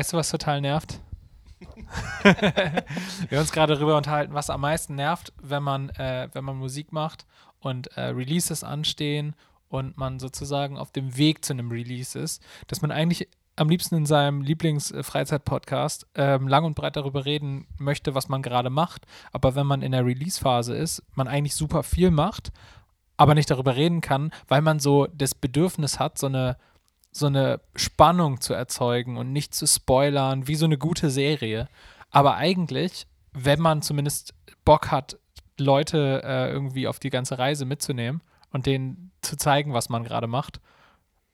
weißt du, was total nervt? wir haben uns gerade darüber unterhalten, was am meisten nervt, wenn man, äh, wenn man Musik macht und äh, Releases anstehen und man sozusagen auf dem Weg zu einem Release ist, dass man eigentlich am liebsten in seinem Lieblings-Freizeit-Podcast ähm, lang und breit darüber reden möchte, was man gerade macht. Aber wenn man in der Release-Phase ist, man eigentlich super viel macht, aber nicht darüber reden kann, weil man so das Bedürfnis hat, so eine, so eine Spannung zu erzeugen und nicht zu spoilern, wie so eine gute Serie. Aber eigentlich, wenn man zumindest Bock hat, Leute äh, irgendwie auf die ganze Reise mitzunehmen und denen zu zeigen, was man gerade macht,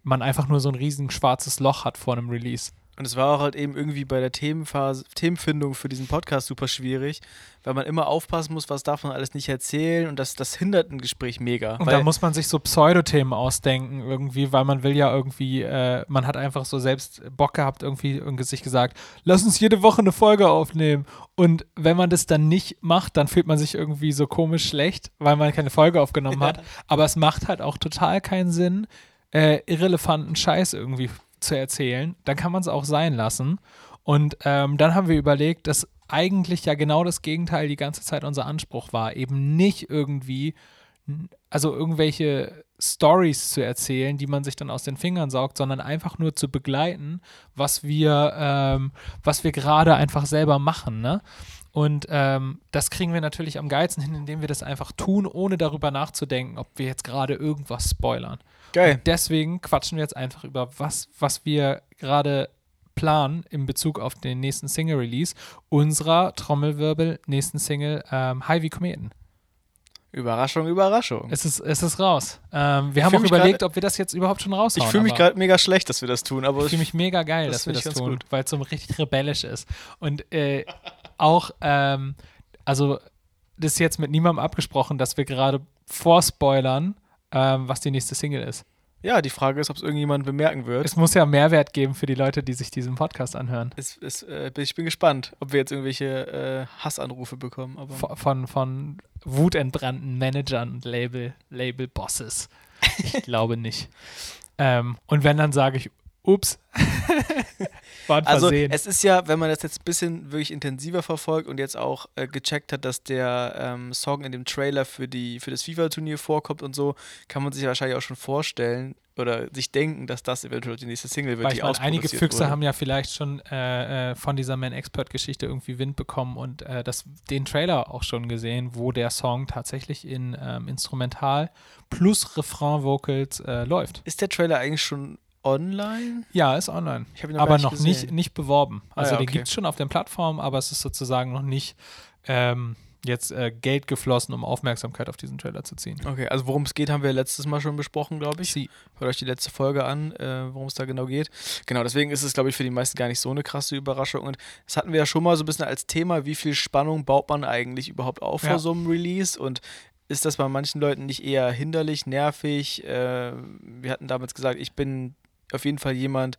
man einfach nur so ein riesen schwarzes Loch hat vor einem Release. Und es war auch halt eben irgendwie bei der Themenphase, Themenfindung für diesen Podcast super schwierig, weil man immer aufpassen muss, was darf man alles nicht erzählen und das, das hindert ein Gespräch mega. Und da muss man sich so Pseudothemen ausdenken irgendwie, weil man will ja irgendwie, äh, man hat einfach so selbst Bock gehabt irgendwie und sich gesagt, lass uns jede Woche eine Folge aufnehmen. Und wenn man das dann nicht macht, dann fühlt man sich irgendwie so komisch schlecht, weil man keine Folge aufgenommen hat. Aber es macht halt auch total keinen Sinn, äh, irrelevanten Scheiß irgendwie zu erzählen, dann kann man es auch sein lassen. Und ähm, dann haben wir überlegt, dass eigentlich ja genau das Gegenteil die ganze Zeit unser Anspruch war, eben nicht irgendwie, also irgendwelche Stories zu erzählen, die man sich dann aus den Fingern saugt, sondern einfach nur zu begleiten, was wir, ähm, was wir gerade einfach selber machen, ne? Und ähm, das kriegen wir natürlich am geilsten hin, indem wir das einfach tun, ohne darüber nachzudenken, ob wir jetzt gerade irgendwas spoilern. Geil. Und deswegen quatschen wir jetzt einfach über was, was wir gerade planen in Bezug auf den nächsten Single-Release unserer Trommelwirbel nächsten Single ähm, High wie Kometen. Überraschung, Überraschung. Es ist, es ist raus. Ähm, wir haben auch überlegt, ob wir das jetzt überhaupt schon raushauen. Ich fühle mich gerade mega schlecht, dass wir das tun, aber ich fühle mich mega geil, das dass wir das tun, weil es so richtig rebellisch ist. Und äh, auch, ähm, also das ist jetzt mit niemandem abgesprochen, dass wir gerade vorspoilern, ähm, was die nächste Single ist. Ja, die Frage ist, ob es irgendjemand bemerken wird. Es muss ja Mehrwert geben für die Leute, die sich diesen Podcast anhören. Es, es, äh, ich bin gespannt, ob wir jetzt irgendwelche äh, Hassanrufe bekommen. von, von, von wutentbrannten Managern und Label, Label-Bosses. Ich glaube nicht. Ähm, und wenn, dann sage ich, ups. War ein also es ist ja, wenn man das jetzt ein bisschen wirklich intensiver verfolgt und jetzt auch äh, gecheckt hat, dass der ähm, Song in dem Trailer für, die, für das FIFA-Turnier vorkommt und so, kann man sich ja wahrscheinlich auch schon vorstellen oder sich denken, dass das eventuell die nächste Single wird, Weil die meine, Einige Füchse wurde. haben ja vielleicht schon äh, äh, von dieser Man-Expert-Geschichte irgendwie Wind bekommen und äh, das, den Trailer auch schon gesehen, wo der Song tatsächlich in ähm, Instrumental plus Refrain-Vocals äh, läuft. Ist der Trailer eigentlich schon online? Ja, ist online. Noch aber noch nicht, nicht beworben. Also ah, ja, okay. den gibt es schon auf den Plattformen, aber es ist sozusagen noch nicht ähm, jetzt äh, Geld geflossen, um Aufmerksamkeit auf diesen Trailer zu ziehen. Okay, also worum es geht, haben wir letztes Mal schon besprochen, glaube ich. Sie. Hört euch die letzte Folge an, äh, worum es da genau geht. Genau, deswegen ist es, glaube ich, für die meisten gar nicht so eine krasse Überraschung. Und das hatten wir ja schon mal so ein bisschen als Thema, wie viel Spannung baut man eigentlich überhaupt auf ja. vor so einem Release und ist das bei manchen Leuten nicht eher hinderlich, nervig? Äh, wir hatten damals gesagt, ich bin auf jeden Fall jemand,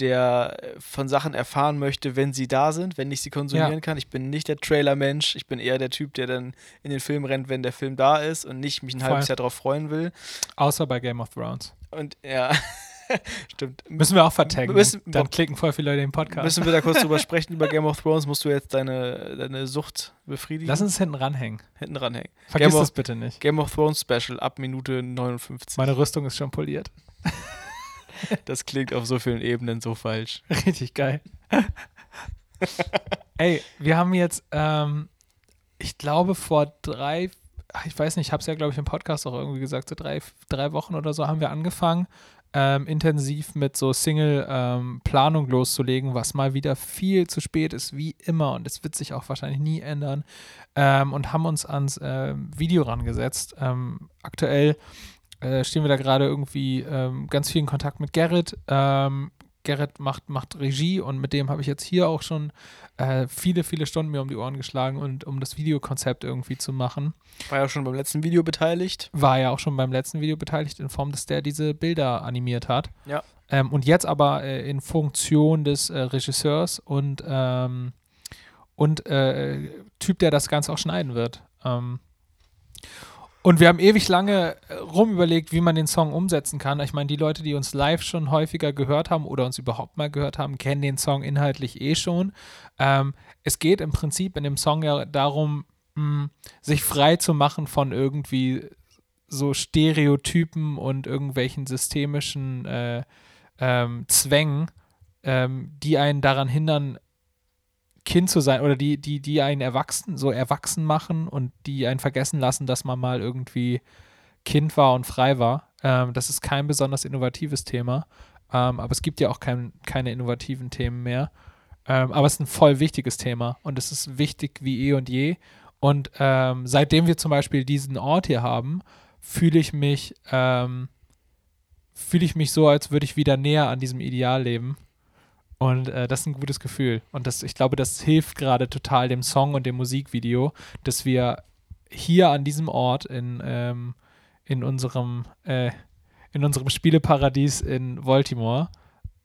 der äh, von Sachen erfahren möchte, wenn sie da sind, wenn ich sie konsumieren ja. kann. Ich bin nicht der Trailer-Mensch, ich bin eher der Typ, der dann in den Film rennt, wenn der Film da ist und nicht mich ein Voll. halbes Jahr darauf freuen will. Außer bei Game of Thrones. Und ja. Stimmt. Müssen wir auch vertaggen. Müssen, Dann klicken voll viele Leute den Podcast. Müssen wir da kurz drüber sprechen über Game of Thrones? Musst du jetzt deine, deine Sucht befriedigen? Lass uns hinten ranhängen. Hinten ranhängen. Vergiss Game das of, bitte nicht. Game of Thrones Special ab Minute 59. Meine Rüstung ist schon poliert. Das klingt auf so vielen Ebenen so falsch. Richtig geil. Ey, wir haben jetzt, ähm, ich glaube, vor drei, ich weiß nicht, ich habe es ja, glaube ich, im Podcast auch irgendwie gesagt, so drei, drei Wochen oder so haben wir angefangen, ähm, intensiv mit so Single-Planung ähm, loszulegen, was mal wieder viel zu spät ist, wie immer. Und es wird sich auch wahrscheinlich nie ändern. Ähm, und haben uns ans äh, Video rangesetzt. Ähm, aktuell äh, stehen wir da gerade irgendwie ähm, ganz viel in Kontakt mit Gerrit. Ähm, Gerrit macht, macht Regie und mit dem habe ich jetzt hier auch schon äh, viele, viele Stunden mir um die Ohren geschlagen und um das Videokonzept irgendwie zu machen. War ja schon beim letzten Video beteiligt. War ja auch schon beim letzten Video beteiligt, in Form, dass der diese Bilder animiert hat. Ja. Ähm, und jetzt aber äh, in Funktion des äh, Regisseurs und, ähm, und äh, Typ, der das Ganze auch schneiden wird. Ähm, Und wir haben ewig lange äh, rumüberlegt, wie man den Song umsetzen kann. Ich meine, die Leute, die uns live schon häufiger gehört haben oder uns überhaupt mal gehört haben, kennen den Song inhaltlich eh schon. Ähm, es geht im Prinzip in dem Song ja darum, mh, sich frei zu machen von irgendwie so Stereotypen und irgendwelchen systemischen äh, ähm, Zwängen, ähm, die einen daran hindern, Kind zu sein oder die, die, die einen erwachsen, so erwachsen machen und die einen vergessen lassen, dass man mal irgendwie Kind war und frei war. Ähm, das ist kein besonders innovatives Thema, ähm, aber es gibt ja auch kein, keine innovativen Themen mehr. Ähm, aber es ist ein voll wichtiges Thema und es ist wichtig wie eh und je. Und ähm, seitdem wir zum Beispiel diesen Ort hier haben, fühle ich mich, ähm, fühle ich mich so, als würde ich wieder näher an diesem Ideal leben. Und äh, das ist ein gutes Gefühl. Und das, ich glaube, das hilft gerade total dem Song und dem Musikvideo, dass wir hier an diesem Ort in, ähm, in unserem äh, in unserem Spieleparadies in Baltimore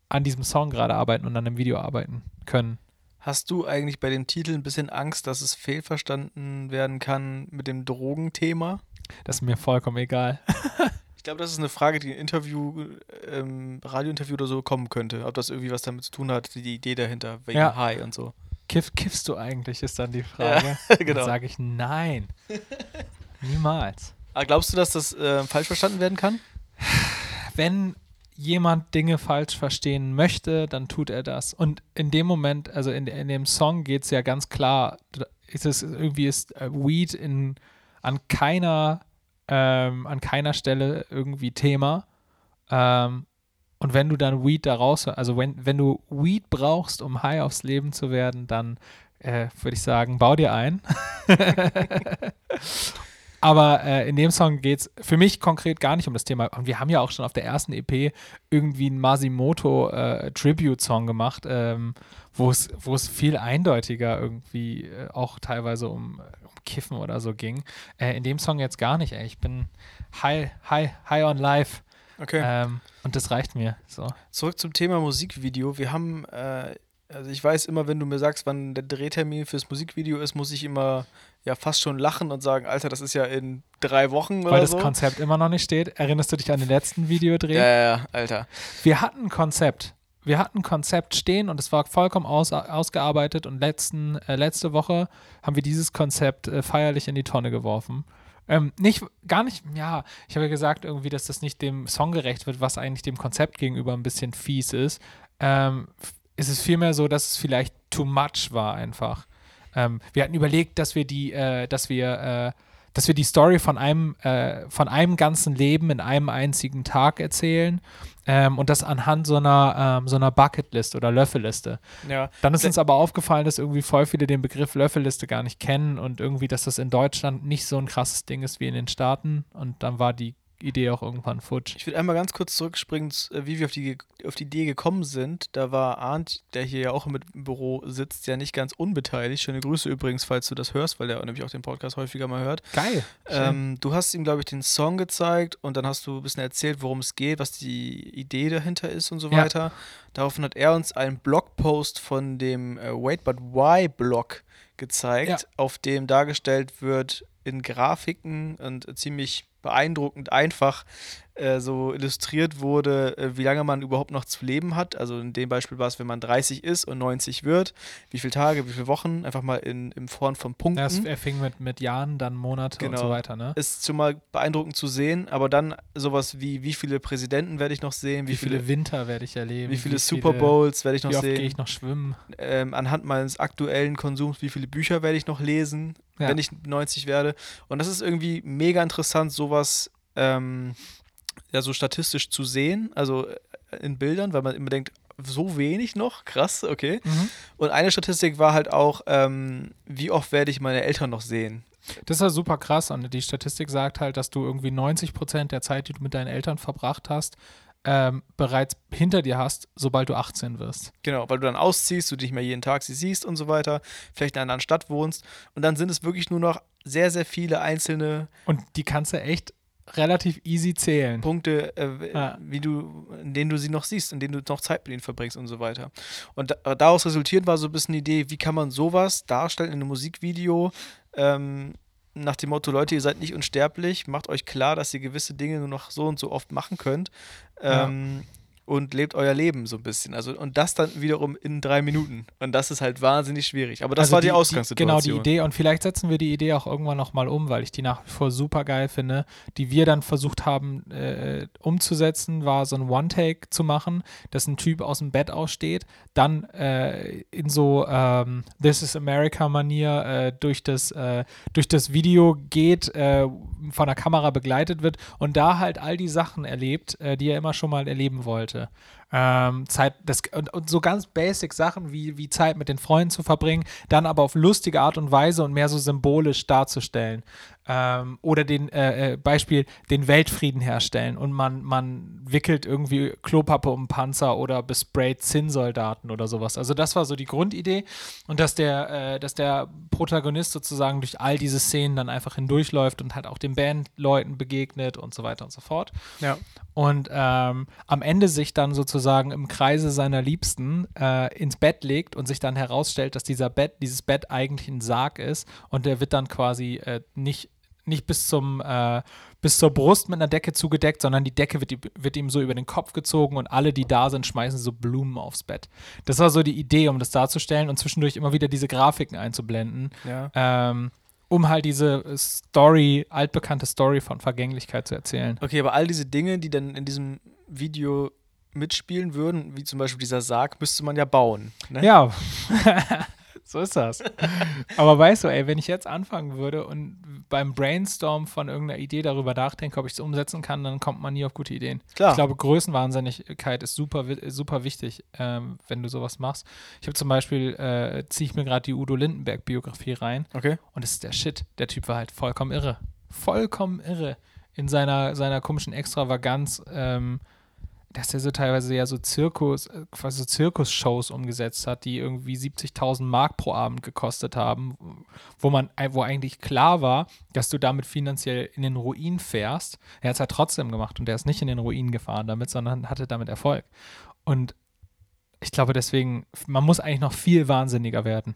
an diesem Song gerade arbeiten und an dem Video arbeiten können. Hast du eigentlich bei dem Titel ein bisschen Angst, dass es fehlverstanden werden kann mit dem Drogenthema? Das ist mir vollkommen egal. ich glaube, das ist eine Frage, die im Interview, ähm, Radiointerview oder so kommen könnte. Ob das irgendwie was damit zu tun hat, die Idee dahinter, wegen ja. High und so. Kiff, kiffst du eigentlich, ist dann die Frage. Ja, genau. Dann sage ich nein. Niemals. Aber glaubst du, dass das äh, falsch verstanden werden kann? Wenn jemand Dinge falsch verstehen möchte, dann tut er das. Und in dem Moment, also in, in dem Song geht es ja ganz klar, ist es irgendwie ist äh, Weed in, an keiner ähm, an keiner Stelle irgendwie Thema. Ähm, und wenn du dann Weed da raus, also wenn, wenn du Weed brauchst, um high aufs Leben zu werden, dann äh, würde ich sagen, bau dir ein. Aber äh, in dem Song geht es für mich konkret gar nicht um das Thema. Und wir haben ja auch schon auf der ersten EP irgendwie einen Masimoto äh, gemacht, ähm, wo es viel eindeutiger irgendwie äh, auch teilweise um, um Kiffen oder so ging. Äh, in dem Song jetzt gar nicht, ey. Ich bin high, high, high on life. Okay. Ähm, und das reicht mir. So. Zurück zum Thema Musikvideo. Wir haben äh, also ich weiß immer, wenn du mir sagst, wann der Drehtermin fürs Musikvideo ist, muss ich immer ja fast schon lachen und sagen, Alter, das ist ja in drei Wochen Weil oder so. Weil das Konzept immer noch nicht steht. Erinnerst du dich an den letzten Videodreh? Ja, ja, Alter. Wir hatten ein Konzept. Wir hatten ein Konzept stehen und es war vollkommen aus, ausgearbeitet und letzten, äh, letzte Woche haben wir dieses Konzept äh, feierlich in die Tonne geworfen. Ähm, nicht, gar nicht, ja, ich habe ja gesagt irgendwie, dass das nicht dem Song gerecht wird, was eigentlich dem Konzept gegenüber ein bisschen fies ist. Ähm, ist es vielmehr so, dass es vielleicht too much war einfach. Ähm, wir hatten überlegt, dass wir die, äh, dass wir, äh, dass wir die Story von einem, äh, von einem ganzen Leben in einem einzigen Tag erzählen ähm, und das anhand so einer, ähm, so einer Bucketlist oder Löffelliste. Ja. Dann ist uns aber aufgefallen, dass irgendwie voll viele den Begriff Löffelliste gar nicht kennen und irgendwie, dass das in Deutschland nicht so ein krasses Ding ist wie in den Staaten und dann war die Idee auch irgendwann futsch. Ich will einmal ganz kurz zurückspringen, äh, wie wir auf die, auf die Idee gekommen sind. Da war Arndt, der hier ja auch mit im Büro sitzt, ja nicht ganz unbeteiligt. Schöne Grüße übrigens, falls du das hörst, weil der nämlich auch den Podcast häufiger mal hört. Geil. Ähm, du hast ihm, glaube ich, den Song gezeigt und dann hast du ein bisschen erzählt, worum es geht, was die Idee dahinter ist und so ja. weiter. Daraufhin hat er uns einen Blogpost von dem äh, Wait But Why Blog gezeigt, ja. auf dem dargestellt wird in Grafiken und ziemlich beeindruckend einfach äh, so illustriert wurde, äh, wie lange man überhaupt noch zu leben hat. Also in dem Beispiel war es, wenn man 30 ist und 90 wird, wie viele Tage, wie viele Wochen, einfach mal in, in Form von Punkten. Ja, er fing mit, mit Jahren, dann Monate genau. und so weiter. Ne? Ist schon mal beeindruckend zu sehen, aber dann sowas wie, wie viele Präsidenten werde ich noch sehen, wie, wie viele, viele, Winter werde ich erleben, wie viele, wie viele Super Bowls werde ich noch wie oft sehen. gehe ich noch schwimmen. Ähm, anhand meines aktuellen Konsums, wie viele Bücher werde ich noch lesen, ja. wenn ich 90 werde. Und das ist irgendwie mega interessant, sowas ähm, ja so statistisch zu sehen, also äh, in Bildern, weil man immer denkt, so wenig noch, krass, okay. Mhm. Und eine Statistik war halt auch, ähm, wie oft werde ich meine Eltern noch sehen? Das ist ja super krass und die Statistik sagt halt, dass du irgendwie 90 Prozent der Zeit, die du mit deinen Eltern verbracht hast, ähm, bereits hinter dir hast, sobald du 18 wirst. Genau, weil du dann ausziehst, du dich mehr jeden Tag sie siehst und so weiter, vielleicht in einer anderen Stadt wohnst und dann sind es wirklich nur noch sehr, sehr viele einzelne. Und die kannst du echt relativ easy zählen. Punkte, äh, ja. wie du, in denen du sie noch siehst, in denen du noch Zeit mit ihnen verbringst und so weiter. Und da, daraus resultiert war so ein bisschen die Idee, wie kann man sowas darstellen in einem Musikvideo, ähm, nach dem Motto, Leute, ihr seid nicht unsterblich, macht euch klar, dass ihr gewisse Dinge nur noch so und so oft machen könnt. Ähm, und lebt euer Leben so ein bisschen. Also, und das dann wiederum in drei Minuten. Und das ist halt wahnsinnig schwierig. Aber das Also war die, Ausgangssituation. genau, die Idee. Und vielleicht setzen wir die Idee auch irgendwann nochmal um, weil ich die nach wie vor super geil finde. Die wir dann versucht haben äh, umzusetzen, war so ein One-Take zu machen, dass ein Typ aus dem Bett aussteht, dann äh, in so ähm, This is America-Manier äh, durch, das, äh, durch das Video geht, äh, von der Kamera begleitet wird und da halt all die Sachen erlebt, äh, die er immer schon mal erleben wollte. to Ähm, Zeit, das, und, und so ganz basic Sachen wie, wie Zeit mit den Freunden zu verbringen, dann aber auf lustige Art und Weise und mehr so symbolisch darzustellen. Ähm, oder den äh, äh, Beispiel, den Weltfrieden herstellen und man, man wickelt irgendwie Klopappe um Panzer oder besprayt Zinnsoldaten oder sowas. Also das war so die Grundidee und dass der, äh, dass der Protagonist sozusagen durch all diese Szenen dann einfach hindurchläuft und halt auch den Bandleuten begegnet und so weiter und so fort Ja. und ähm, am Ende sich dann sozusagen im Kreise seiner Liebsten äh, ins Bett legt und sich dann herausstellt, dass dieser Bett, dieses Bett eigentlich ein Sarg ist und der wird dann quasi äh, nicht, nicht bis zum äh, bis zur Brust mit einer Decke zugedeckt, sondern die Decke wird, wird ihm so über den Kopf gezogen und alle, die da sind, schmeißen so Blumen aufs Bett. Das war so die Idee, um das darzustellen und zwischendurch immer wieder diese Grafiken einzublenden, Ja. ähm, um halt diese Story, altbekannte Story von Vergänglichkeit zu erzählen. Okay, aber all diese Dinge, die dann in diesem Video mitspielen würden, wie zum Beispiel dieser Sarg, müsste man ja bauen. Ne? Ja, so ist das. Aber weißt du, ey, wenn ich jetzt anfangen würde und beim Brainstorm von irgendeiner Idee darüber nachdenke, ob ich es umsetzen kann, dann kommt man nie auf gute Ideen. Klar. Ich glaube, Größenwahnsinnigkeit ist super, super wichtig, ähm, wenn du sowas machst. Ich habe zum Beispiel, äh, ziehe ich mir gerade die Udo Lindenberg-Biografie rein Okay. und es ist der Shit. Der Typ war halt vollkommen irre. Vollkommen irre. In seiner, seiner komischen Extravaganz, ähm, dass er so teilweise ja so Zirkus, äh, quasi Zirkusshows umgesetzt hat, die irgendwie 70.000 Mark pro Abend gekostet haben, wo man, wo eigentlich klar war, dass du damit finanziell in den Ruin fährst. Er hat es halt trotzdem gemacht und er ist nicht in den Ruin gefahren damit, sondern hatte damit Erfolg. Und ich glaube deswegen, man muss eigentlich noch viel wahnsinniger werden.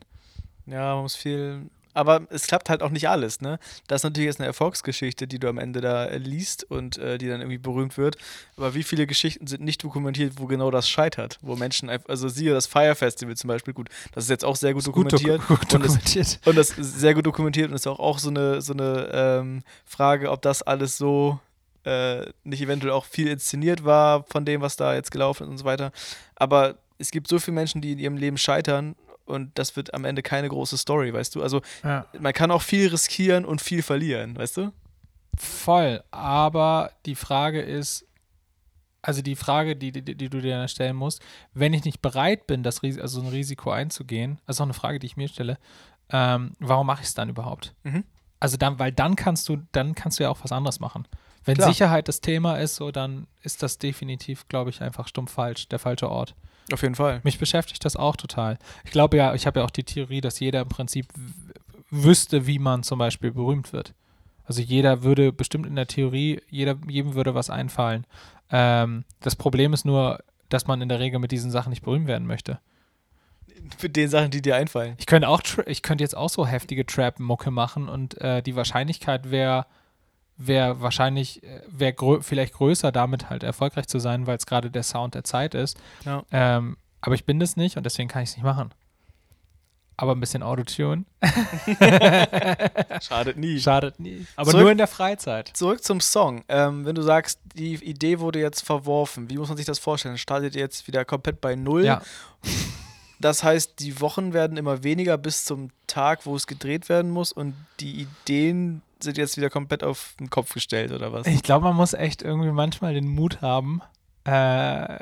Ja, man muss viel. Aber es klappt halt auch nicht alles, ne? Das ist natürlich jetzt eine Erfolgsgeschichte, die du am Ende da äh, liest und äh, die dann irgendwie berühmt wird. Aber wie viele Geschichten sind nicht dokumentiert, wo genau das scheitert? Wo Menschen einfach, also siehe das Fire Festival zum Beispiel, gut, das ist jetzt auch sehr gut Gut, dok dokumentiert. gut und, es, dokumentiert. und das ist sehr gut dokumentiert und ist auch, auch so eine, so eine ähm, Frage, ob das alles so äh, nicht eventuell auch viel inszeniert war von dem, was da jetzt gelaufen ist und so weiter. Aber es gibt so viele Menschen, die in ihrem Leben scheitern und das wird am Ende keine große Story, weißt du? Also Ja. man kann auch viel riskieren und viel verlieren, weißt du? Voll, aber die Frage ist, also die Frage, die, die, die du dir dann stellen musst, wenn ich nicht bereit bin, das Ris also ein Risiko einzugehen, das ist auch eine Frage, die ich mir stelle, ähm, warum mache ich es dann überhaupt? Mhm. Also dann, weil dann kannst du, dann kannst du ja auch was anderes machen. Wenn Klar. Sicherheit das Thema ist, so dann ist das definitiv, glaube ich, einfach stumpf falsch, der falsche Ort. Auf jeden Fall. Mich beschäftigt das auch total. Ich glaube ja, ich habe ja auch die Theorie, dass jeder im Prinzip wüsste, wie man zum Beispiel berühmt wird. Also jeder würde bestimmt in der Theorie, jeder, jedem würde was einfallen. Ähm, das Problem ist nur, dass man in der Regel mit diesen Sachen nicht berühmt werden möchte. Mit den Sachen, die dir einfallen. Ich könnte auch, ich könnte jetzt auch so heftige Trap-Mucke machen und äh, die Wahrscheinlichkeit wäre wäre wahrscheinlich, äh, wäre grö vielleicht größer, damit halt erfolgreich zu sein, weil es gerade der Sound der Zeit ist. Ja. Ähm, aber ich bin das nicht und deswegen kann ich es nicht machen. Aber ein bisschen Autotune Schadet nie. schadet nie. Aber Zurück- nur in der Freizeit. Zurück zum Song. Ähm, wenn du sagst, die Idee wurde jetzt verworfen, wie muss man sich das vorstellen? Startet ihr jetzt wieder komplett bei Null? Ja. Das heißt, die Wochen werden immer weniger bis zum Tag, wo es gedreht werden muss und die Ideen sind jetzt wieder komplett auf den Kopf gestellt, oder was? Ich glaube, man muss echt irgendwie manchmal den Mut haben. Äh,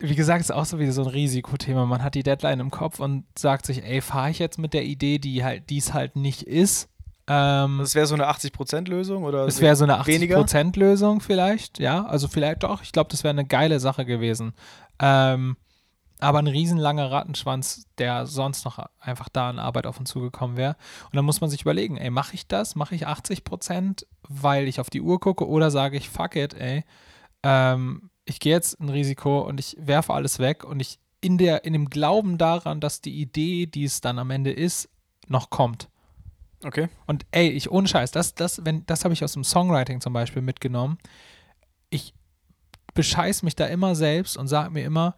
wie gesagt, ist auch so wieder so ein Risikothema. Man hat die Deadline im Kopf und sagt sich, ey, fahre ich jetzt mit der Idee, die halt, die es halt nicht ist. Ähm, Das wäre so eine 80%-Lösung oder Es wäre so eine weniger? 80%-Lösung vielleicht, ja. Also vielleicht doch. Ich glaube, das wäre eine geile Sache gewesen. Ähm, aber ein riesenlanger Rattenschwanz, der sonst noch einfach da an Arbeit auf uns zugekommen wäre. Und dann muss man sich überlegen, ey, mache ich das? Mache ich 80%, weil ich auf die Uhr gucke oder sage ich, fuck it, ey, ähm, ich gehe jetzt ein Risiko und ich werfe alles weg und ich in, der, in dem Glauben daran, dass die Idee, die es dann am Ende ist, noch kommt. Okay. Und ey, ich ohne Scheiß, das, das, wenn, das habe ich aus dem Songwriting zum Beispiel mitgenommen. Ich bescheiß mich da immer selbst und sage mir immer,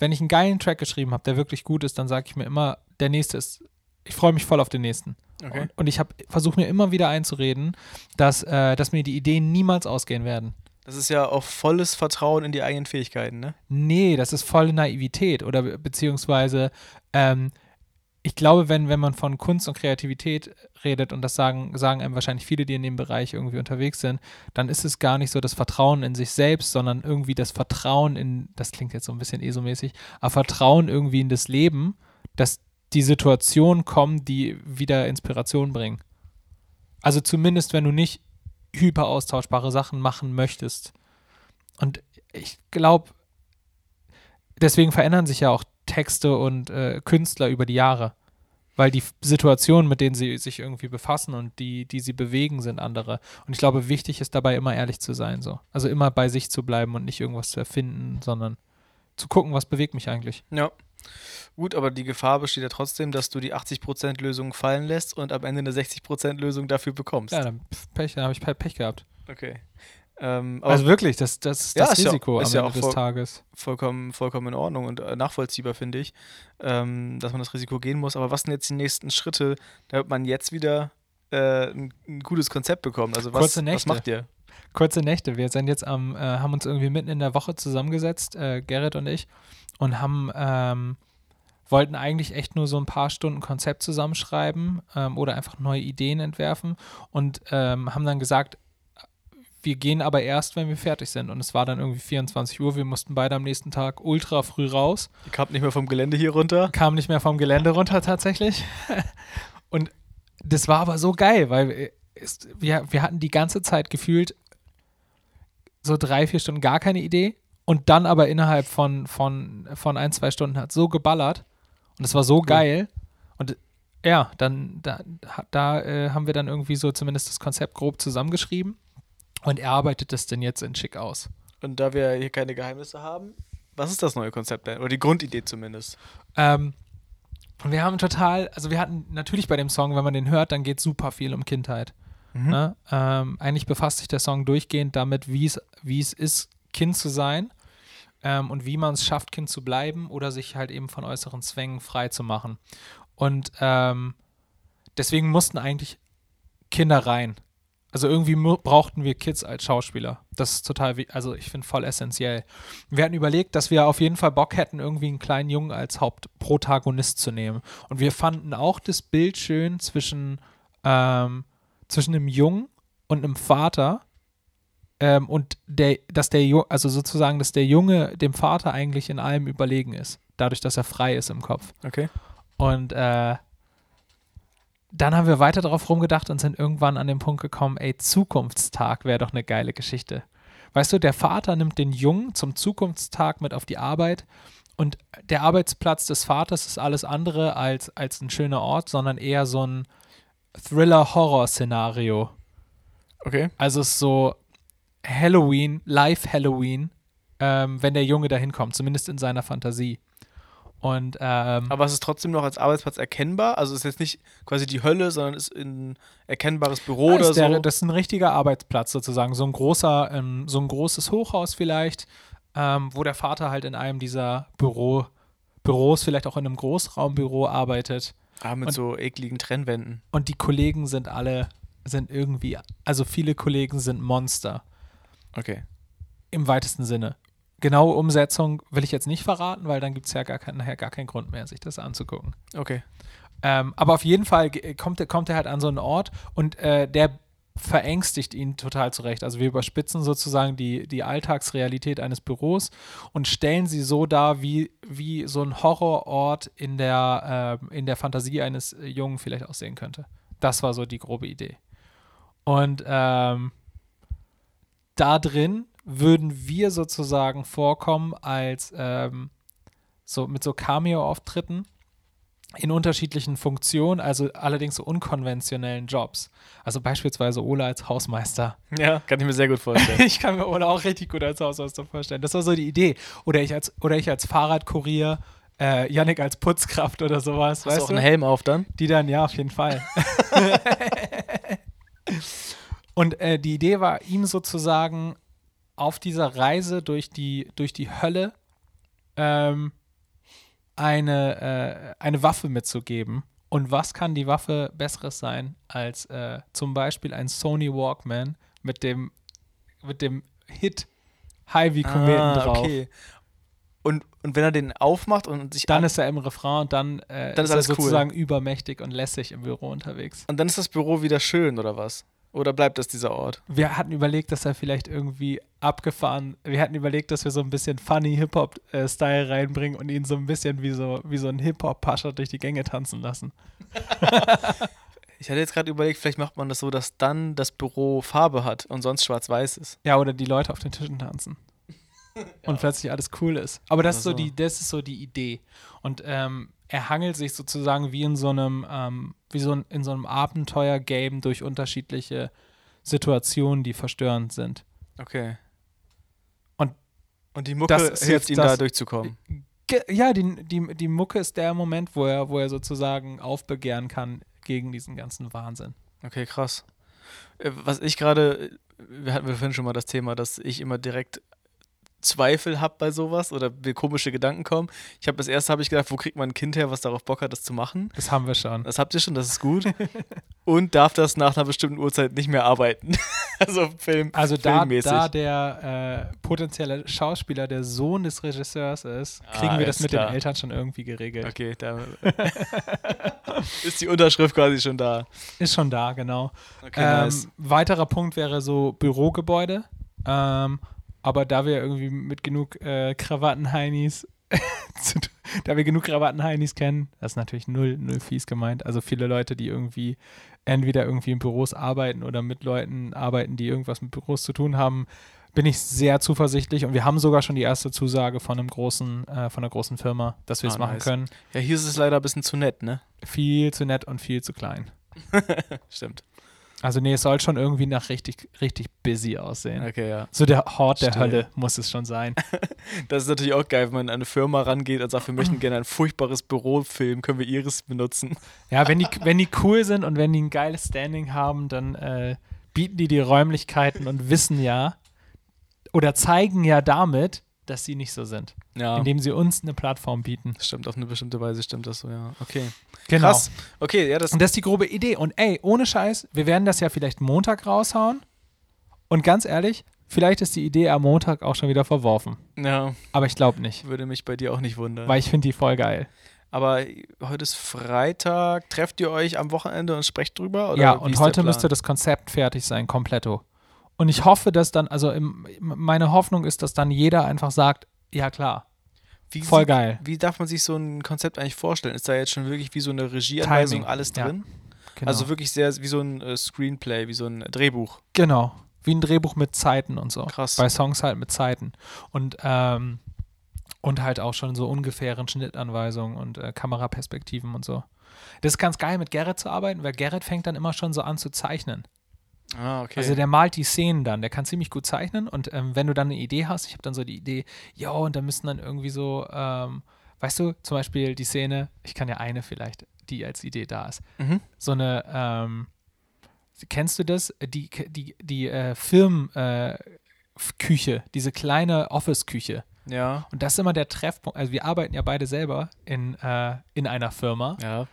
wenn ich einen geilen Track geschrieben habe, der wirklich gut ist, dann sage ich mir immer, der nächste ist, ich freue mich voll auf den nächsten. Okay. Und, und ich versuche mir immer wieder einzureden, dass, äh, dass mir die Ideen niemals ausgehen werden. Das ist ja auch volles Vertrauen in die eigenen Fähigkeiten, ne? Nee, das ist volle Naivität oder be beziehungsweise ähm, ich glaube, wenn, wenn man von Kunst und Kreativität redet, und das sagen, sagen einem wahrscheinlich viele, die in dem Bereich irgendwie unterwegs sind, dann ist es gar nicht so das Vertrauen in sich selbst, sondern irgendwie das Vertrauen in, das klingt jetzt so ein bisschen ESO-mäßig, aber Vertrauen irgendwie in das Leben, dass die Situationen kommen, die wieder Inspiration bringen. Also zumindest, wenn du nicht hyper austauschbare Sachen machen möchtest. Und ich glaube, deswegen verändern sich ja auch Texte und äh, Künstler über die Jahre. Weil die Situationen, mit denen sie sich irgendwie befassen und die, die sie bewegen, sind andere. Und ich glaube, wichtig ist dabei immer ehrlich zu sein. So. Also immer bei sich zu bleiben und nicht irgendwas zu erfinden, sondern zu gucken, was bewegt mich eigentlich. Ja. Gut, aber die Gefahr besteht ja trotzdem, dass du die 80% Lösung fallen lässt und am Ende eine 60% Lösung dafür bekommst. Ja, dann Pech, dann habe ich Pech gehabt. Okay. Ähm, also wirklich, das, das Ja, das ist ja- Risiko ist am ja Ende auch des voll- Tages. vollkommen, vollkommen in Ordnung und äh, nachvollziehbar, finde ich, ähm, dass man das Risiko gehen muss. Aber was sind jetzt die nächsten Schritte, damit man jetzt wieder äh, ein, ein gutes Konzept bekommt? Also was, was macht ihr? Kurze Nächte. Wir sind jetzt am, äh, haben uns irgendwie mitten in der Woche zusammengesetzt, äh, Gerrit und ich, und haben, ähm, wollten eigentlich echt nur so ein paar Stunden Konzept zusammenschreiben ähm, oder einfach neue Ideen entwerfen und ähm, haben dann gesagt, wir gehen aber erst, wenn wir fertig sind. Und es war dann irgendwie 24 Uhr. Wir mussten beide am nächsten Tag ultra früh raus. Ihr kamt nicht mehr vom Gelände hier runter? Kam nicht mehr vom Gelände runter tatsächlich. Und das war aber so geil, weil es, wir, wir hatten die ganze Zeit gefühlt so drei, vier Stunden gar keine Idee. Und dann aber innerhalb von, von, von ein, zwei Stunden hat so geballert. Und es war so geil. Und ja, dann da, da äh, haben wir dann irgendwie so zumindest das Konzept grob zusammengeschrieben. Und er arbeitet das denn jetzt in schick aus. Und da wir hier keine Geheimnisse haben, was ist das neue Konzept denn? Oder die Grundidee zumindest? Ähm, und wir haben total, also wir hatten natürlich bei dem Song, wenn man den hört, dann geht super viel um Kindheit. Ne? Ähm, eigentlich befasst sich der Song durchgehend damit, wie es wie es ist, Kind zu sein ähm, und wie man es schafft, Kind zu bleiben oder sich halt eben von äußeren Zwängen frei zu machen. Und ähm, deswegen mussten eigentlich Kinder rein. Also irgendwie brauchten wir Kids als Schauspieler. Das ist total, also ich finde voll essentiell. Wir hatten überlegt, dass wir auf jeden Fall Bock hätten, irgendwie einen kleinen Jungen als Hauptprotagonist zu nehmen. Und wir fanden auch das Bild schön zwischen, ähm, zwischen einem Jungen und einem Vater. Ähm, und der, dass der Junge, also sozusagen, dass der Junge dem Vater eigentlich in allem überlegen ist. Dadurch, dass er frei ist im Kopf. Okay. Und äh, dann haben wir weiter darauf rumgedacht und sind irgendwann an den Punkt gekommen, ey, Zukunftstag wäre doch eine geile Geschichte. Weißt du, der Vater nimmt den Jungen zum Zukunftstag mit auf die Arbeit und der Arbeitsplatz des Vaters ist alles andere als, als ein schöner Ort, sondern eher so ein Thriller-Horror-Szenario. Okay. Also es ist so Halloween, Live-Halloween, ähm, wenn der Junge da hinkommt, zumindest in seiner Fantasie. Und ähm, Aber es ist trotzdem noch als Arbeitsplatz erkennbar? Also es ist jetzt nicht quasi die Hölle, sondern es ist ein erkennbares Büro oder der, so? Das ist ein richtiger Arbeitsplatz sozusagen. So ein großer, ähm, so ein großes Hochhaus vielleicht, ähm, wo der Vater halt in einem dieser Büro, Büros, vielleicht auch in einem Großraumbüro arbeitet. ah, mit und- so ekligen Trennwänden. Und die Kollegen sind alle, sind irgendwie, also viele Kollegen sind Monster Okay. im weitesten Sinne. Genaue Umsetzung will ich jetzt nicht verraten, weil dann gibt es ja gar kein, nachher gar keinen Grund mehr, sich das anzugucken. Okay. Ähm, aber auf jeden Fall kommt, er- kommt er halt an so einen Ort und äh, der verängstigt ihn total zurecht. Also wir überspitzen sozusagen die, die Alltagsrealität eines Büros und stellen sie so dar, wie, wie so ein Horrorort in der, ähm, in der Fantasie eines äh, Jungen vielleicht aussehen könnte. Das war so die grobe Idee. Und ähm, da drin würden wir sozusagen vorkommen als ähm, so mit so Cameo-Auftritten in unterschiedlichen Funktionen, also allerdings so unkonventionellen Jobs. Also beispielsweise Ola als Hausmeister. Ja, kann ich mir sehr gut vorstellen. Ich kann mir Ola auch richtig gut als Hausmeister vorstellen. Das war so die Idee. Oder ich als, oder ich als Fahrradkurier äh, Yannick als Putzkraft oder sowas, Hast weißt du auch du? einen Helm auf dann? Die dann, ja, auf jeden Fall. Und äh, die Idee war, ihm sozusagen auf dieser Reise durch die, durch die Hölle ähm, eine, äh, eine Waffe mitzugeben. Und was kann die Waffe Besseres sein als äh, zum Beispiel ein Sony Walkman mit dem, mit dem Hit High wie Kometen drauf? Ah, okay. Und, und wenn er den aufmacht und sich Dann an- ist er im Refrain und dann, äh, Dann ist ist er alles cool. sozusagen übermächtig und lässig im Büro unterwegs. und dann ist das Büro wieder schön oder was? Oder bleibt das dieser Ort? Wir hatten überlegt, dass er vielleicht irgendwie abgefahren, wir hatten überlegt, dass wir so ein bisschen funny Hip-Hop-Style reinbringen und ihn so ein bisschen wie so, wie so ein Hip-Hop-Pascher durch die Gänge tanzen lassen. Ich hatte jetzt gerade überlegt, vielleicht macht man das so, dass dann das Büro Farbe hat und sonst schwarz-weiß ist. Ja, oder die Leute auf den Tischen tanzen. Und plötzlich alles cool ist. Aber das Oder ist so so. die, das ist so die Idee. Und ähm, er hangelt sich sozusagen wie in so einem, ähm, wie so ein, in so einem Abenteuer-Game durch unterschiedliche Situationen, die verstörend sind. Okay. Und und die Mucke hilft jetzt ihm das- da durchzukommen. Ja, die, die, die Mucke ist der Moment, wo er, wo er sozusagen aufbegehren kann gegen diesen ganzen Wahnsinn. Okay, krass. Äh, Was ich gerade, wir hatten wir vorhin schon mal das Thema, dass ich immer direkt Zweifel habe bei sowas oder mir komische Gedanken kommen. Ich habe das erste habe ich gedacht, wo kriegt man ein Kind her, was darauf Bock hat, das zu machen? Das haben wir schon. Das habt ihr schon, das ist gut. Und darf das nach einer bestimmten Uhrzeit nicht mehr arbeiten. also Film, Also da, filmmäßig. da der äh, potenzielle Schauspieler der Sohn des Regisseurs ist, kriegen Ah, wir das mit klar. den Eltern schon irgendwie geregelt. Okay, da ist die Unterschrift quasi schon da. Ist schon da, genau. Okay, ähm, nice. Weiterer Punkt wäre so Bürogebäude. Ähm, aber da wir irgendwie mit genug äh, Krawattenheinis, da wir genug Krawattenheinis kennen, das ist natürlich null, null fies gemeint. Also viele Leute, die irgendwie entweder irgendwie in Büros arbeiten oder mit Leuten arbeiten, die irgendwas mit Büros zu tun haben, bin ich sehr zuversichtlich und wir haben sogar schon die erste Zusage von einem großen, äh, von einer großen Firma, dass wir es Ah, machen nice. können. Ja, hier ist es leider ein bisschen zu nett, ne? Viel zu nett und viel zu klein. Stimmt. Also nee, es soll schon irgendwie nach richtig, richtig busy aussehen. Okay, ja. So der Hort der Still. Hölle muss es schon sein. Das ist natürlich auch geil, wenn man an eine Firma rangeht und sagt, wir möchten gerne ein furchtbares Büro filmen, können wir ihres benutzen. Ja, wenn die, wenn die cool sind und wenn die ein geiles Standing haben, dann äh, bieten die die Räumlichkeiten und wissen ja oder zeigen ja damit, dass sie nicht so sind, Ja. indem sie uns eine Plattform bieten. Stimmt, auf eine bestimmte Weise stimmt das so, ja. Okay. Genau. Krass. Okay, ja, das. Und das ist die grobe Idee. Und ey, ohne Scheiß, wir werden das ja vielleicht Montag raushauen. Und ganz ehrlich, vielleicht ist die Idee am Montag auch schon wieder verworfen. Ja, Aber ich glaube nicht, würde mich bei dir auch nicht wundern. weil ich finde die voll geil. Aber heute ist Freitag. Trefft ihr euch am Wochenende und sprecht drüber? Ja, und heute müsste das Konzept fertig sein, kompletto. Und ich hoffe, dass dann, also im, meine Hoffnung ist, dass dann jeder einfach sagt, ja klar, Wie voll geil. Wie darf man sich so ein Konzept eigentlich vorstellen? Ist da jetzt schon wirklich wie so eine Regieanweisung Timing, alles ja. drin? Genau. Also wirklich sehr wie so ein äh, Screenplay, wie so ein Drehbuch. genau. Wie ein Drehbuch mit Zeiten und so. Krass. Bei Songs halt mit Zeiten. Und, ähm, und halt auch schon so ungefähren Schnittanweisungen und äh, Kameraperspektiven und so. Das ist ganz geil, mit Gerrit zu arbeiten, weil Gerrit fängt dann immer schon so an zu zeichnen. Ah, okay. Also der malt die Szenen dann, der kann ziemlich gut zeichnen und ähm, wenn du dann eine Idee hast, ich habe dann so die Idee, ja, und da müssen dann irgendwie so, ähm, weißt du, zum Beispiel die Szene, ich kann ja eine vielleicht, die als Idee da ist, mhm. so eine, ähm, kennst du das? Die, die, die äh, Firmenküche, äh, diese kleine Office-Küche. Ja. Und das ist immer der Treffpunkt. Also wir arbeiten ja beide selber in, äh, in einer Firma. Ja.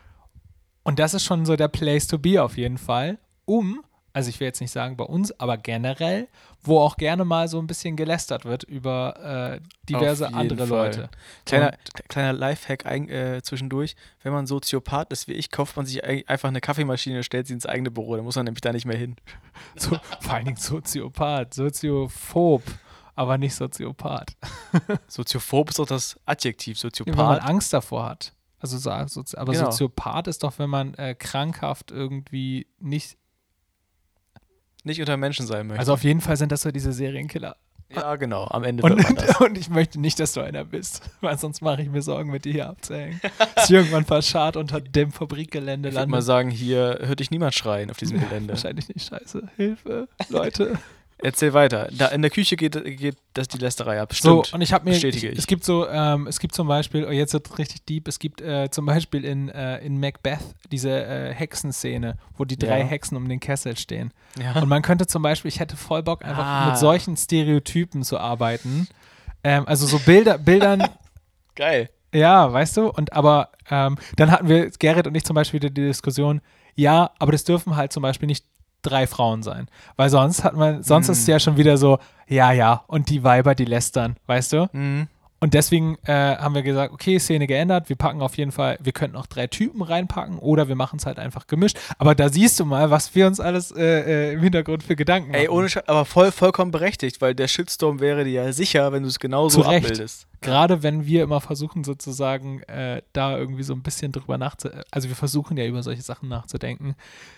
Und das ist schon so der Place to be auf jeden Fall, um, also ich will jetzt nicht sagen bei uns, aber generell, wo auch gerne mal so ein bisschen gelästert wird über äh, diverse andere Fall. Leute. Kleiner, kleiner Lifehack ein, äh, zwischendurch. Wenn man Soziopath ist wie ich, kauft man sich ei- einfach eine Kaffeemaschine und stellt sie ins eigene Büro. Da muss man nämlich da nicht mehr hin. So, vor allen Dingen Soziopath, Soziophob, aber nicht Soziopath. Soziophob ist doch das Adjektiv. Wenn man Soziopath. Angst davor hat. Also aber Genau. Soziopath ist doch, wenn man äh, krankhaft irgendwie nicht. Nicht unter Menschen sein möchte. Also auf jeden Fall sind das so diese Serienkiller. ja, genau. Am Ende Und, das. und ich möchte nicht, dass du einer bist, weil sonst mache ich mir Sorgen, mit dir hier abzuhängen. Dass ich irgendwann verscharrt unter dem Fabrikgelände Ich würde mal sagen, hier hört dich niemand schreien auf diesem Gelände. Wahrscheinlich nicht scheiße. Hilfe, Leute. Erzähl weiter. Da in der Küche geht, geht das die Lästerei ab. So, Stimmt. und ich habe mir, Bestätige ich, es gibt so, ähm, es gibt zum Beispiel, oh, jetzt wird richtig deep, es gibt äh, zum Beispiel in, äh, in Macbeth diese äh, Hexenszene, wo die drei Ja. Hexen um den Kessel stehen. ja. Und man könnte zum Beispiel, ich hätte voll Bock, einfach Ah. mit solchen Stereotypen zu arbeiten. Ähm, also so Bilder, Bildern, Geil. ja, weißt du, und aber ähm, dann hatten wir, Gerrit und ich zum Beispiel wieder die Diskussion, ja, aber das dürfen halt zum Beispiel nicht drei Frauen sein. Weil sonst hat man, sonst ist es Mm. ja schon wieder so, ja, ja, und die Weiber, die lästern, weißt du? Mhm. Und deswegen äh, haben wir gesagt, okay, Szene geändert, wir packen auf jeden Fall, wir könnten auch drei Typen reinpacken oder wir machen es halt einfach gemischt. Aber da siehst du mal, was wir uns alles äh, äh, im Hintergrund für Gedanken machen. Ey, ohne Sch aber voll, vollkommen berechtigt, weil der Shitstorm wäre dir ja sicher, wenn du es genauso Zu Recht. abbildest. Gerade wenn wir immer versuchen, sozusagen äh, da irgendwie so ein bisschen drüber nachzudenken, also wir versuchen ja über solche Sachen nachzudenken,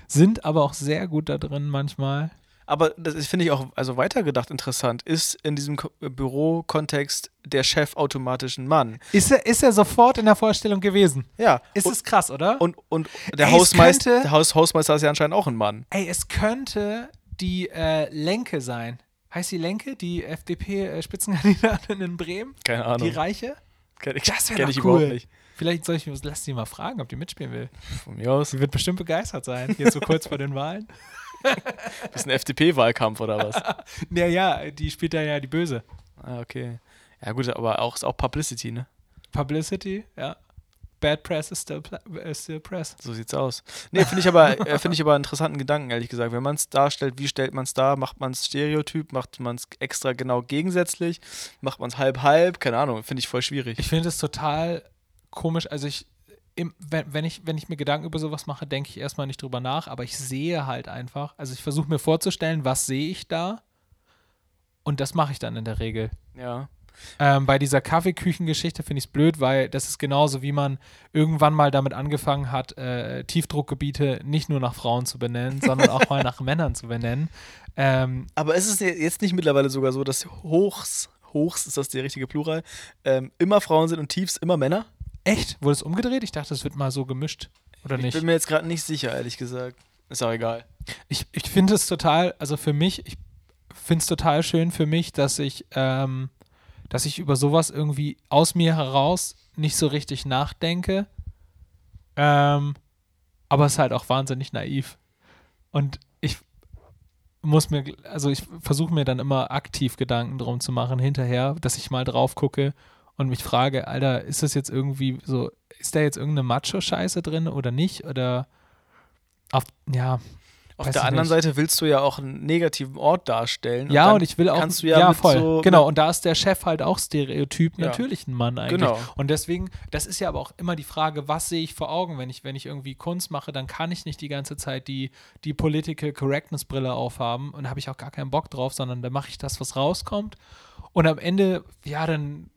sind aber auch sehr gut da drin manchmal. Aber das finde ich auch, also weitergedacht interessant, ist in diesem Ko- Bürokontext der Chef automatisch ein Mann. Ist er, ist er sofort in der Vorstellung gewesen? Ja. Ist und, es krass, oder? und, und der Ey, Hausmeister, könnte- der Haus, Hausmeister ist ja anscheinend auch ein Mann. Ey, es könnte die äh, Lenke sein. Heißt die Lenke, die FDP-Spitzenkandidatin in Bremen? Keine Die Ahnung. Reiche? Kenn ich, Das wäre cool. überhaupt nicht. Vielleicht soll ich, lass sie mal fragen, ob die mitspielen will. Von mir aus. Sie wird bestimmt begeistert sein, jetzt so kurz vor den Wahlen. Das ist ein FDP-Wahlkampf oder was? Naja, die spielt da ja die Böse. ah, okay. Ja, gut, aber auch ist auch Publicity, ne? Publicity, ja. Bad press is still, is still press. So sieht's aus. Nee, finde ich aber, äh, finde ich aber einen interessanten Gedanken, ehrlich gesagt. Wenn man es darstellt, wie stellt man es dar? Macht man es Stereotyp? Macht man es extra genau gegensätzlich? Macht man es halb-halb? Keine Ahnung, finde ich voll schwierig. Ich finde es total komisch. Also ich, im, wenn, wenn, ich, wenn ich mir Gedanken über sowas mache, denke ich erstmal nicht drüber nach, aber ich sehe halt einfach, also ich versuche mir vorzustellen, was sehe ich da? Und das mache ich dann in der Regel. ja. Ähm, bei dieser Kaffeeküchengeschichte finde ich es blöd, weil das ist genauso, wie man irgendwann mal damit angefangen hat, äh, Tiefdruckgebiete nicht nur nach Frauen zu benennen, sondern auch mal nach Männern zu benennen. Ähm, Aber ist es jetzt nicht mittlerweile sogar so, dass Hochs, Hochs ist das der richtige Plural, ähm, immer Frauen sind und Tiefs immer Männer? Echt? Wurde es umgedreht? Ich dachte, es wird mal so gemischt. Oder ich nicht? bin mir jetzt gerade nicht sicher, ehrlich gesagt. Ist auch egal. Ich, ich finde es total, also für mich, ich finde es total schön für mich, dass ich, ähm, dass ich über sowas irgendwie aus mir heraus nicht so richtig nachdenke. Ähm, aber es ist halt auch wahnsinnig naiv. Und ich muss mir, also ich versuche mir dann immer aktiv Gedanken drum zu machen hinterher, dass ich mal drauf gucke und mich frage, Alter, ist das jetzt irgendwie so, ist da jetzt irgendeine Macho-Scheiße drin oder nicht? Oder auf, ja, Auf der anderen nicht. Seite willst du ja auch einen negativen Ort darstellen. Ja, dann und ich will auch. kannst du ja, mit voll. so genau, und da ist der Chef halt auch Stereotyp, Ja. natürlich ein Mann eigentlich. Genau. Und deswegen, das ist ja aber auch immer die Frage, was sehe ich vor Augen, wenn ich, wenn ich irgendwie Kunst mache, dann kann ich nicht die ganze Zeit die, die Political Correctness Brille aufhaben und da habe ich auch gar keinen Bock drauf, sondern da mache ich das, was rauskommt. Und am Ende, ja, dann,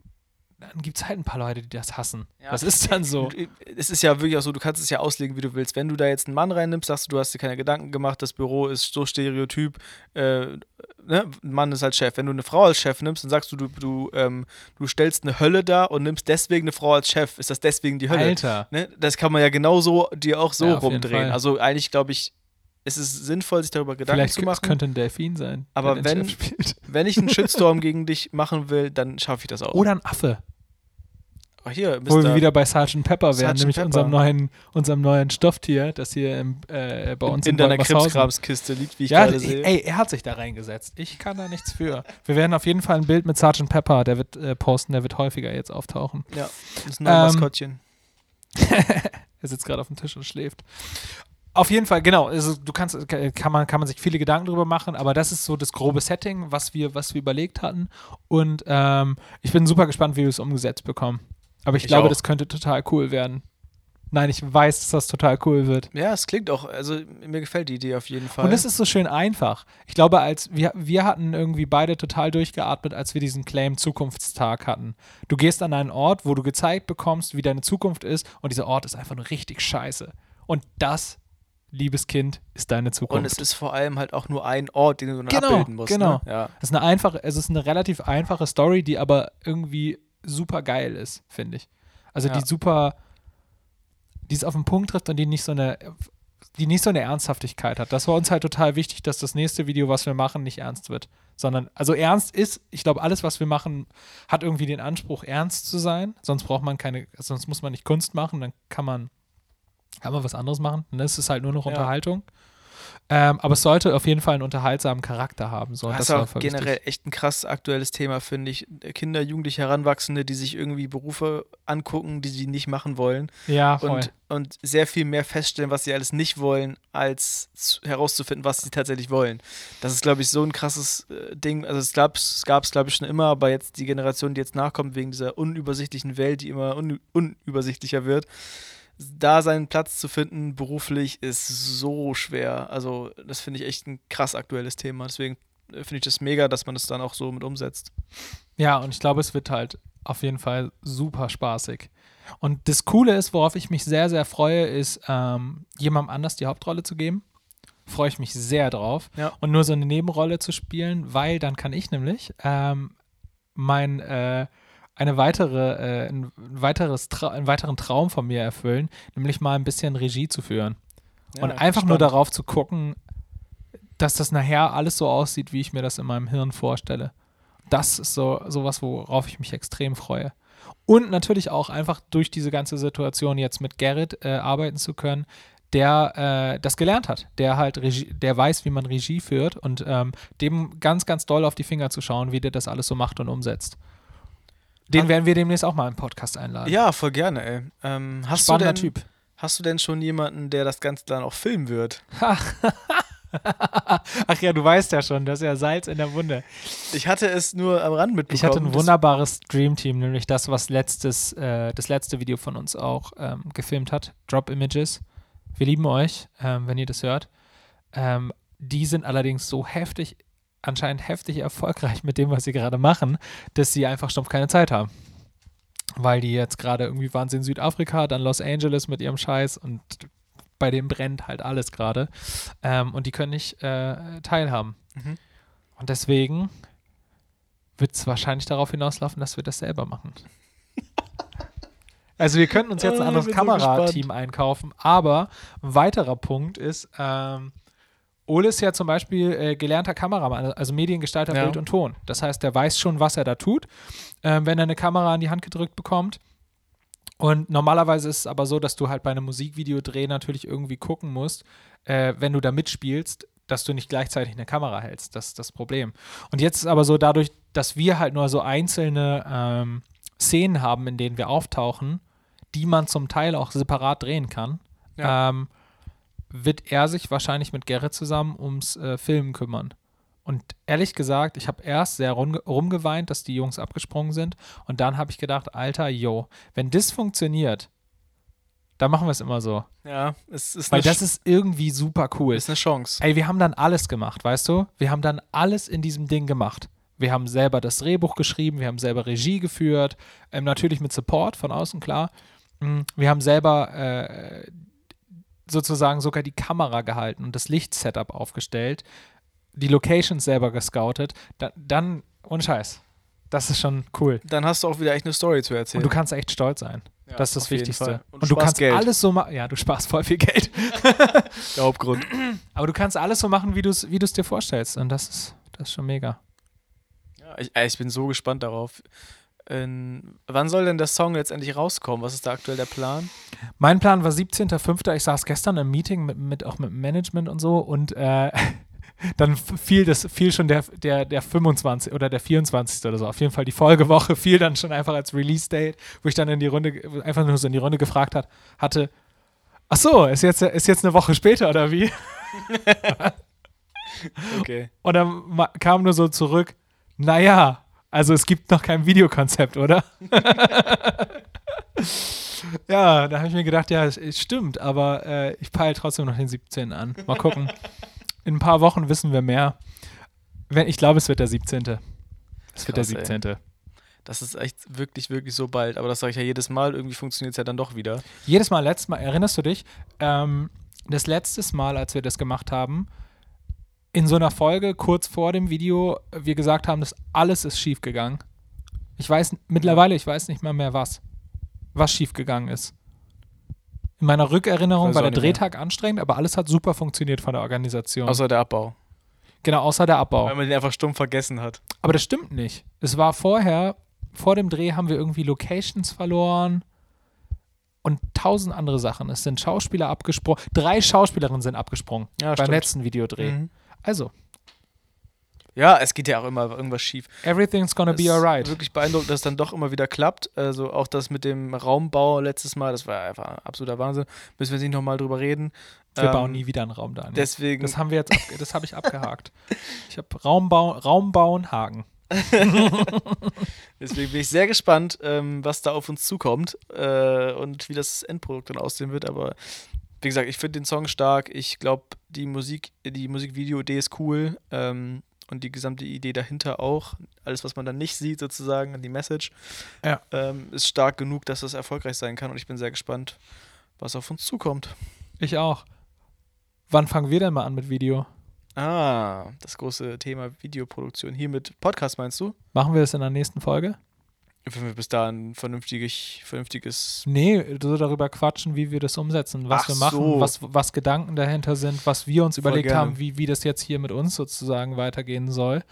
dann gibt es halt ein paar Leute, die das hassen. Ja. Das ist dann so. Äh, Es ist ja wirklich auch so, du kannst es ja auslegen, wie du willst. Wenn du da jetzt einen Mann reinnimmst, sagst du, du hast dir keine Gedanken gemacht, das Büro ist so stereotyp, äh, ne? ein Mann ist halt Chef. Wenn du eine Frau als Chef nimmst, dann sagst du, du, du, ähm, du stellst eine Hölle dar und nimmst deswegen eine Frau als Chef. Ist das deswegen die Hölle? Alter. Ne? Das kann man ja genauso dir auch so Ja, rumdrehen. Also eigentlich glaube ich, es ist sinnvoll, sich darüber Gedanken Vielleicht zu machen. könnte ein Delfin sein. Aber wenn-. Wenn ich einen Shitstorm gegen dich machen will, dann schaffe ich das auch. Oder ein Affe. Oh, hier, Wo wir Mr. wieder bei Sgt. Pepper wären, Sergeant nämlich Pepper. unserem neuen, unserem neuen Stofftier, das hier im, äh, bei uns in, in, deiner Krimskramskiste liegt, wie ich Ja, gerade sehe. ey, er hat sich da reingesetzt. Ich kann da nichts für. Wir werden auf jeden Fall ein Bild mit Sgt. Pepper, der wird äh, posten, der wird häufiger jetzt auftauchen. Ja, das ist ein Ähm, Maskottchen. Er sitzt gerade auf dem Tisch und schläft. Auf jeden Fall, genau. Also du kannst, kann man, kann man sich viele Gedanken drüber machen, aber das ist so das grobe Setting, was wir, was wir überlegt hatten. Und ähm, ich bin super gespannt, wie wir es umgesetzt bekommen. Aber ich, Ich glaube, auch. das könnte total cool werden. Nein, ich weiß, dass das total cool wird. Ja, es klingt auch, also mir gefällt die Idee auf jeden Fall. Und es ist so schön einfach. Ich glaube, als wir, wir hatten irgendwie beide total durchgeatmet, als wir diesen Claim Zukunftstag hatten. Du gehst an einen Ort, wo du gezeigt bekommst, wie deine Zukunft ist, und dieser Ort ist einfach nur richtig scheiße. Und das, liebes Kind, ist deine Zukunft. Und es ist vor allem halt auch nur ein Ort, den du dann Genau, abbilden musst. genau. Ne? Ja. Es ist eine einfache, es ist eine relativ einfache Story, die aber irgendwie super geil ist, finde ich. Also Ja. die super, die es auf den Punkt trifft und die nicht so eine die nicht so eine Ernsthaftigkeit hat. Das war uns halt total wichtig, dass das nächste Video, was wir machen, nicht ernst wird. Sondern, also ernst ist, ich glaube, alles, was wir machen, hat irgendwie den Anspruch, ernst zu sein. Sonst braucht man keine, sonst muss man nicht Kunst machen, dann kann man, kann man was anderes machen. Ist es halt nur noch Ja. Unterhaltung. Ähm, aber es sollte auf jeden Fall einen unterhaltsamen Charakter haben. So, Das ist auch generell wichtig. echt ein krass aktuelles Thema, finde ich. Kinder, Jugendliche, Heranwachsende, die sich irgendwie Berufe angucken, die sie nicht machen wollen. Ja, voll. Und, und sehr viel mehr feststellen, was sie alles nicht wollen, als zu, herauszufinden, was sie tatsächlich wollen. Das ist, glaube ich, so ein krasses äh, Ding. Also es gab es, glaube ich, schon immer, aber jetzt die Generation, die jetzt nachkommt, wegen dieser unübersichtlichen Welt, die immer un, unübersichtlicher wird, da seinen Platz zu finden beruflich ist so schwer. Also das finde ich echt ein krass aktuelles Thema. Deswegen äh, finde ich das mega, dass man das dann auch so mit umsetzt. Ja, und ich glaube, es wird halt auf jeden Fall super spaßig. Und das Coole ist, worauf ich mich sehr, sehr freue, ist, ähm, jemandem anders die Hauptrolle zu geben. Freue ich mich sehr drauf. Ja. Und nur so eine Nebenrolle zu spielen, weil dann kann ich nämlich ähm, mein, äh, eine weitere, äh, ein weiteres Tra einen weiteren Traum von mir erfüllen, nämlich mal ein bisschen Regie zu führen. Ja, und einfach nur spannend. darauf zu gucken, dass das nachher alles so aussieht, wie ich mir das in meinem Hirn vorstelle. Das ist so sowas, worauf ich mich extrem freue. Und natürlich auch einfach durch diese ganze Situation jetzt mit Gerrit äh, arbeiten zu können, der äh, das gelernt hat, der halt Regie, der weiß, wie man Regie führt und ähm, dem ganz, ganz doll auf die Finger zu schauen, wie der das alles so macht und umsetzt. Den werden wir demnächst auch mal im Podcast einladen. Ja, voll gerne, ey. Ähm, hast, du Spannender denn, Typ. hast du denn schon jemanden, der das Ganze dann auch filmen wird? Ach ja, du weißt ja schon, das ist ja Salz in der Wunde. Ich hatte es nur am Rand mitbekommen. Ich hatte ein wunderbares Dreamteam, nämlich das, was letztes, äh, das letzte Video von uns auch ähm, gefilmt hat, Drop Images. Wir lieben euch, ähm, wenn ihr das hört. Ähm, die sind allerdings so heftig, anscheinend heftig erfolgreich mit dem, was sie gerade machen, dass sie einfach stumpf keine Zeit haben. Weil die jetzt gerade irgendwie waren sie in Südafrika, dann Los Angeles mit ihrem Scheiß und bei dem brennt halt alles gerade. Ähm, und die können nicht äh, teilhaben. Mhm. Und deswegen wird es wahrscheinlich darauf hinauslaufen, dass wir das selber machen. Also wir könnten uns jetzt ein Ah, anderes bin so Kamerateam einkaufen, aber ein weiterer Punkt ist, ähm, Ole ist ja zum Beispiel äh, gelernter Kameramann, also Mediengestalter Ja. Bild und Ton. Das heißt, der weiß schon, was er da tut, ähm, wenn er eine Kamera an die Hand gedrückt bekommt. Und normalerweise ist es aber so, dass du halt bei einem Musikvideodreh natürlich irgendwie gucken musst, äh, wenn du da mitspielst, dass du nicht gleichzeitig eine Kamera hältst. Das ist das Problem. Und jetzt ist aber so, dadurch, dass wir halt nur so einzelne ähm, Szenen haben, in denen wir auftauchen, die man zum Teil auch separat drehen kann, Ja. ähm, wird er sich wahrscheinlich mit Gerrit zusammen ums äh, Filmen kümmern. Und ehrlich gesagt, ich habe erst sehr rumge rumgeweint, dass die Jungs abgesprungen sind. Und dann habe ich gedacht, Alter, yo, wenn das funktioniert, dann machen wir es immer so. Ja, es ist Weil das Ch- ist irgendwie super cool. ist eine Chance. Ey, wir haben dann alles gemacht, weißt du? Wir haben dann alles in diesem Ding gemacht. Wir haben selber das Drehbuch geschrieben, wir haben selber Regie geführt, ähm, natürlich mit Support von außen, klar. Mm, Wir haben selber äh, sozusagen sogar die Kamera gehalten und das Lichtsetup aufgestellt, die Locations selber gescoutet. Da, dann, ohne Scheiß, das ist schon cool. Dann hast du auch wieder echt eine Story zu erzählen. Und du kannst echt stolz sein. Ja, das ist das Wichtigste. Fall. Und, du kannst Geld. alles so machen. Ja, du sparst voll viel Geld. Der Hauptgrund. Aber du kannst alles so machen, wie du es wie du's dir vorstellst. Und das ist, das ist schon mega. Ja, ich, ich bin so gespannt darauf. Ähm, wann soll denn der Song letztendlich rauskommen? Was ist da aktuell der Plan? Mein Plan war 17.05. Ich saß gestern im Meeting mit, mit auch mit Management und so und äh, dann fiel das fiel schon der, der, der 25 oder der 24. oder so. Auf jeden Fall die Folgewoche fiel dann schon einfach als Release-Date, wo ich dann in die Runde, einfach nur so in die Runde gefragt hat, hatte, ach so, ist jetzt, ist jetzt eine Woche später oder wie? Okay. Und dann kam nur so zurück, naja, also es gibt noch kein Videokonzept, oder? ja, da habe ich mir gedacht, ja, es, stimmt, aber äh, ich peile trotzdem noch den 17. an. Mal gucken. In ein paar Wochen wissen wir mehr. Wenn, ich glaube, es wird der 17. Es wird der Krass, ey. 17. Das ist echt wirklich, wirklich so bald. Aber das sage ich ja jedes Mal. Irgendwie funktioniert es ja dann doch wieder. Jedes Mal, letztes Mal, erinnerst du dich? Ähm, das letzte Mal, als wir das gemacht haben, in so einer Folge kurz vor dem Video, wir gesagt haben, dass alles ist schief gegangen. Ich weiß mittlerweile, ich weiß nicht mal mehr was, was schief gegangen ist. In meiner Rückerinnerung war der mehr. Drehtag anstrengend, aber alles hat super funktioniert von der Organisation. Außer der Abbau. genau, außer der Abbau. Weil man den einfach stumm vergessen hat. Aber das stimmt nicht. Es war vorher, vor dem Dreh haben wir irgendwie Locations verloren und tausend andere Sachen. Es sind Schauspieler abgesprungen. Drei Schauspielerinnen sind abgesprungen Ja, beim stimmt. letzten Videodreh. Mhm. Also, Ja, es geht ja auch immer irgendwas schief. everything's gonna Es be alright. wirklich beeindruckend, dass es dann doch immer wieder klappt. Also auch das mit dem Raumbau letztes Mal, das war einfach absoluter Wahnsinn. Müssen wir nicht nochmal drüber reden. Wir Ähm, bauen nie wieder einen Raum da. Deswegen, Das haben wir jetzt, das habe ich abgehakt. Ich habe Raumbau, Raum bauen, Haken. deswegen bin ich sehr gespannt, ähm, was da auf uns zukommt äh, und wie das Endprodukt dann aussehen wird. Aber wie gesagt, ich finde den Song stark. Ich glaube, die Musik, die Musikvideo-Idee ist cool. Ähm, und die gesamte Idee dahinter auch. Alles, was man dann nicht sieht, sozusagen, die Message, Ja. ähm, ist stark genug, dass das erfolgreich sein kann. Und ich bin sehr gespannt, was auf uns zukommt. Ich auch. Wann fangen wir denn mal an mit Video? Ah, das große Thema Videoproduktion. Hier mit Podcast meinst du? Machen wir das in der nächsten Folge? Wenn wir bis dahin vernünftiges, vernünftiges. Nee, so darüber quatschen, wie wir das umsetzen, was Ach wir machen, so. was, was Gedanken dahinter sind, was wir uns Voll überlegt gerne. haben, wie, wie das jetzt hier mit uns sozusagen weitergehen soll.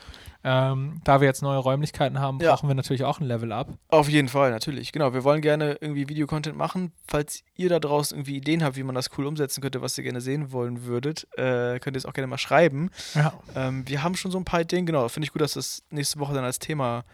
Ähm, da wir jetzt neue Räumlichkeiten haben, Ja. brauchen wir natürlich auch ein Level up. Auf jeden Fall, natürlich. Genau, wir wollen gerne irgendwie Videocontent machen. Falls ihr da draußen irgendwie Ideen habt, wie man das cool umsetzen könnte, was ihr gerne sehen wollen würdet, äh, könnt ihr es auch gerne mal schreiben. Ja. Ähm, wir haben schon so ein paar Ideen, genau. Finde ich gut, dass das nächste Woche dann als Thema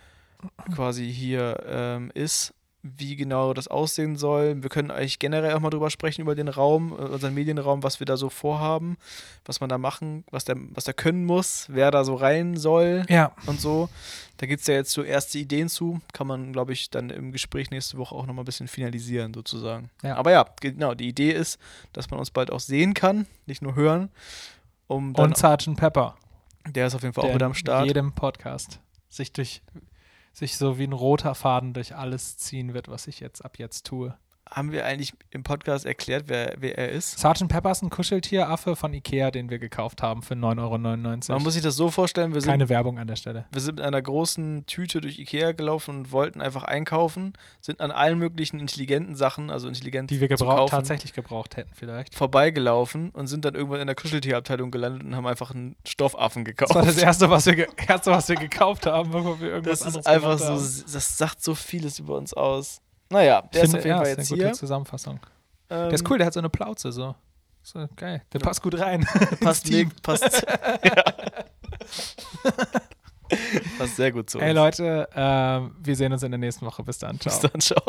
quasi hier ähm, ist, wie genau das aussehen soll. Wir können eigentlich generell auch mal drüber sprechen, über den Raum, äh, unseren Medienraum, was wir da so vorhaben, was man da machen, was der, was der können muss, wer da so rein soll Ja, und so. Da gibt es ja jetzt so erste Ideen zu. Kann man, glaube ich, dann im Gespräch nächste Woche auch nochmal ein bisschen finalisieren, sozusagen. Ja. Aber ja, genau, die Idee ist, dass man uns bald auch sehen kann, nicht nur hören. Um und Sergeant Pepper. der ist auf jeden Fall der auch wieder am in Start. jedem Podcast sich durch sich so wie ein roter Faden durch alles ziehen wird, was ich jetzt ab jetzt tue. Haben wir eigentlich im Podcast erklärt, wer, wer er ist? Sergeant Pepper ist ein Kuscheltieraffe von Ikea, den wir gekauft haben für 9,99 Euro. Man muss sich das so vorstellen, wir sind, Keine Werbung an der Stelle. wir sind mit einer großen Tüte durch Ikea gelaufen und wollten einfach einkaufen, sind an allen möglichen intelligenten Sachen, also intelligent Die wir gebraucht, kaufen, tatsächlich gebraucht hätten vielleicht. vorbeigelaufen und sind dann irgendwann in der Kuscheltierabteilung gelandet und haben einfach einen Stoffaffen gekauft. Das war das erste, was wir, erste, was wir gekauft haben, bevor wir irgendwas Das ist einfach so, das sagt so vieles über uns aus. Naja, der Ich ist auf jeden Fall ist jetzt eine gute hier. Zusammenfassung. Ähm, Der ist cool, der hat so eine Plauze so. So, geil. Der passt gut rein. Passt, Team. passt, ja. passt sehr gut zu uns. Ey Leute, ähm, wir sehen uns in der nächsten Woche. Bis dann. Ciao. Bis dann, ciao.